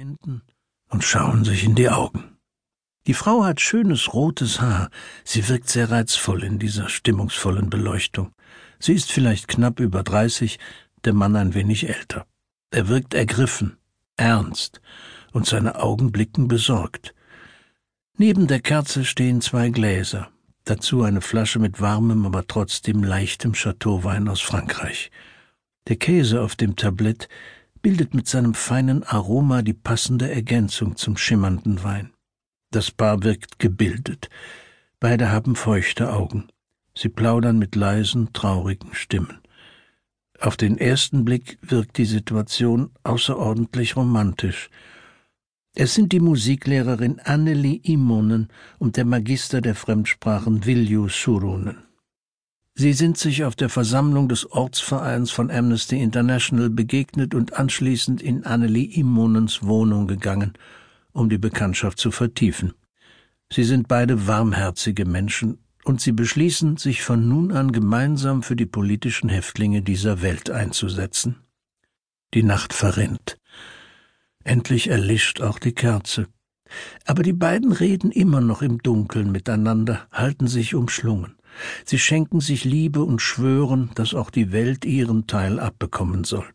Händen und schauen sich in die Augen. Die Frau hat schönes rotes Haar, sie wirkt sehr reizvoll in dieser stimmungsvollen Beleuchtung. Sie ist vielleicht knapp über dreißig, der Mann ein wenig älter. Er wirkt ergriffen, ernst, und seine Augen blicken besorgt. Neben der Kerze stehen zwei Gläser, dazu eine Flasche mit warmem, aber trotzdem leichtem Chateauwein aus Frankreich. Der Käse auf dem Tablett bildet mit seinem feinen Aroma die passende Ergänzung zum schimmernden Wein. Das Paar wirkt gebildet. Beide haben feuchte Augen. Sie plaudern mit leisen, traurigen Stimmen. Auf den ersten Blick wirkt die Situation außerordentlich romantisch. Es sind die Musiklehrerin Anneli Immonen und der Magister der Fremdsprachen Vilju Surunen. Sie sind sich auf der Versammlung des Ortsvereins von Amnesty International begegnet und anschließend in Anneli Immonens Wohnung gegangen, um die Bekanntschaft zu vertiefen. Sie sind beide warmherzige Menschen und sie beschließen, sich von nun an gemeinsam für die politischen Häftlinge dieser Welt einzusetzen. Die Nacht verrinnt. Endlich erlischt auch die Kerze. Aber die beiden reden immer noch im Dunkeln miteinander, halten sich umschlungen. Sie schenken sich Liebe und schwören, dass auch die Welt ihren Teil abbekommen soll.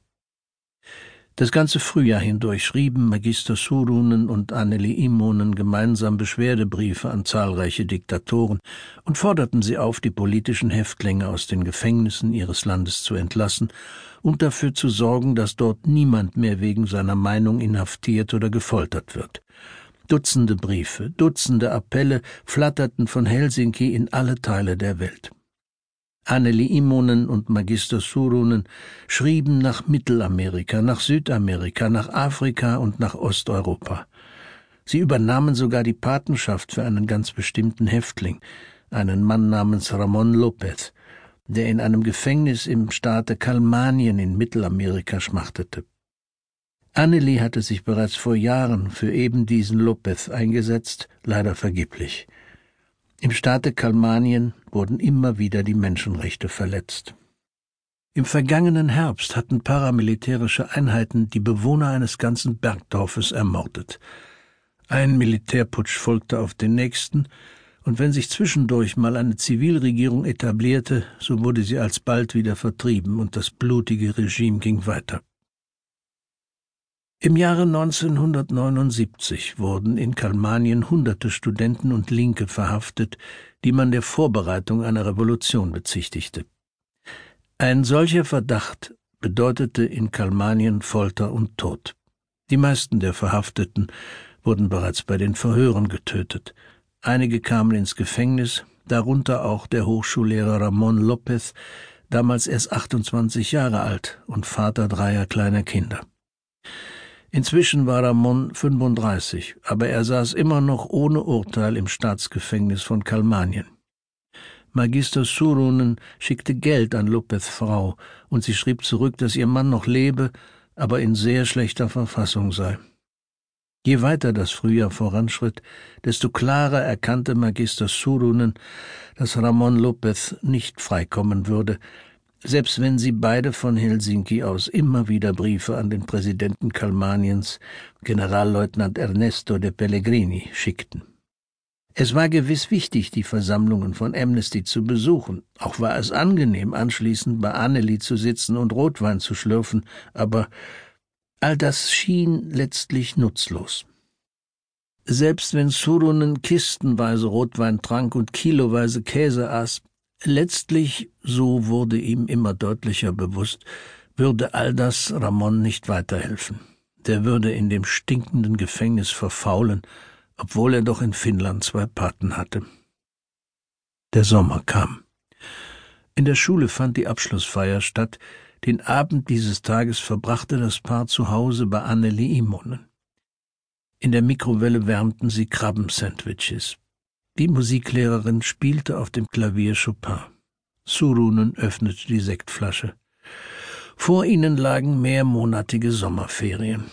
Das ganze Frühjahr hindurch schrieben Magister Surunen und Anneli Immonen gemeinsam Beschwerdebriefe an zahlreiche Diktatoren und forderten sie auf, die politischen Häftlinge aus den Gefängnissen ihres Landes zu entlassen und dafür zu sorgen, dass dort niemand mehr wegen seiner Meinung inhaftiert oder gefoltert wird. Dutzende Briefe, Dutzende Appelle flatterten von Helsinki in alle Teile der Welt. Anneli Immonen und Magister Surunen schrieben nach Mittelamerika, nach Südamerika, nach Afrika und nach Osteuropa. Sie übernahmen sogar die Patenschaft für einen ganz bestimmten Häftling, einen Mann namens Ramon Lopez, der in einem Gefängnis im Staate Kalmanien in Mittelamerika schmachtete. Anneli hatte sich bereits vor Jahren für eben diesen Lopez eingesetzt, leider vergeblich. Im Staate Kalmanien wurden immer wieder die Menschenrechte verletzt. Im vergangenen Herbst hatten paramilitärische Einheiten die Bewohner eines ganzen Bergdorfes ermordet. Ein Militärputsch folgte auf den nächsten, und wenn sich zwischendurch mal eine Zivilregierung etablierte, so wurde sie alsbald wieder vertrieben und das blutige Regime ging weiter. Im Jahre 1979 wurden in Kalmanien hunderte Studenten und Linke verhaftet, die man der Vorbereitung einer Revolution bezichtigte. Ein solcher Verdacht bedeutete in Kalmanien Folter und Tod. Die meisten der Verhafteten wurden bereits bei den Verhören getötet. Einige kamen ins Gefängnis, darunter auch der Hochschullehrer Ramon Lopez, damals erst 28 Jahre alt und Vater dreier kleiner Kinder. Inzwischen war Ramon 35, aber er saß immer noch ohne Urteil im Staatsgefängnis von Kalmanien. Magister Surunen schickte Geld an Lopez Frau, und sie schrieb zurück, dass ihr Mann noch lebe, aber in sehr schlechter Verfassung sei. Je weiter das Frühjahr voranschritt, desto klarer erkannte Magister Surunen, dass Ramon Lopez nicht freikommen würde, selbst wenn sie beide von Helsinki aus immer wieder Briefe an den Präsidenten Kalmaniens, Generalleutnant Ernesto de Pellegrini, schickten. Es war gewiss wichtig, die Versammlungen von Amnesty zu besuchen, auch war es angenehm, anschließend bei Anneli zu sitzen und Rotwein zu schlürfen, aber all das schien letztlich nutzlos. Selbst wenn Surunen kistenweise Rotwein trank und kiloweise Käse aß, Letztlich, so wurde ihm immer deutlicher bewusst, würde all das Ramon nicht weiterhelfen. Der würde in dem stinkenden Gefängnis verfaulen, obwohl er doch in Finnland zwei Paten hatte. Der Sommer kam. In der Schule fand die Abschlussfeier statt. Den Abend dieses Tages verbrachte das Paar zu Hause bei Anneli Imonen. In der Mikrowelle wärmten sie Krabbensandwiches. Die Musiklehrerin spielte auf dem Klavier Chopin. Surunen öffnete die Sektflasche. Vor ihnen lagen mehrmonatige Sommerferien.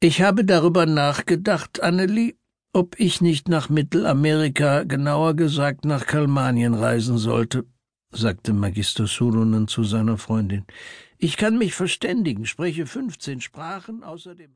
Ich habe darüber nachgedacht, Anneli, ob ich nicht nach Mittelamerika, genauer gesagt nach Kalmanien reisen sollte, sagte Magister Surunen zu seiner Freundin. Ich kann mich verständigen, spreche fünfzehn Sprachen, außerdem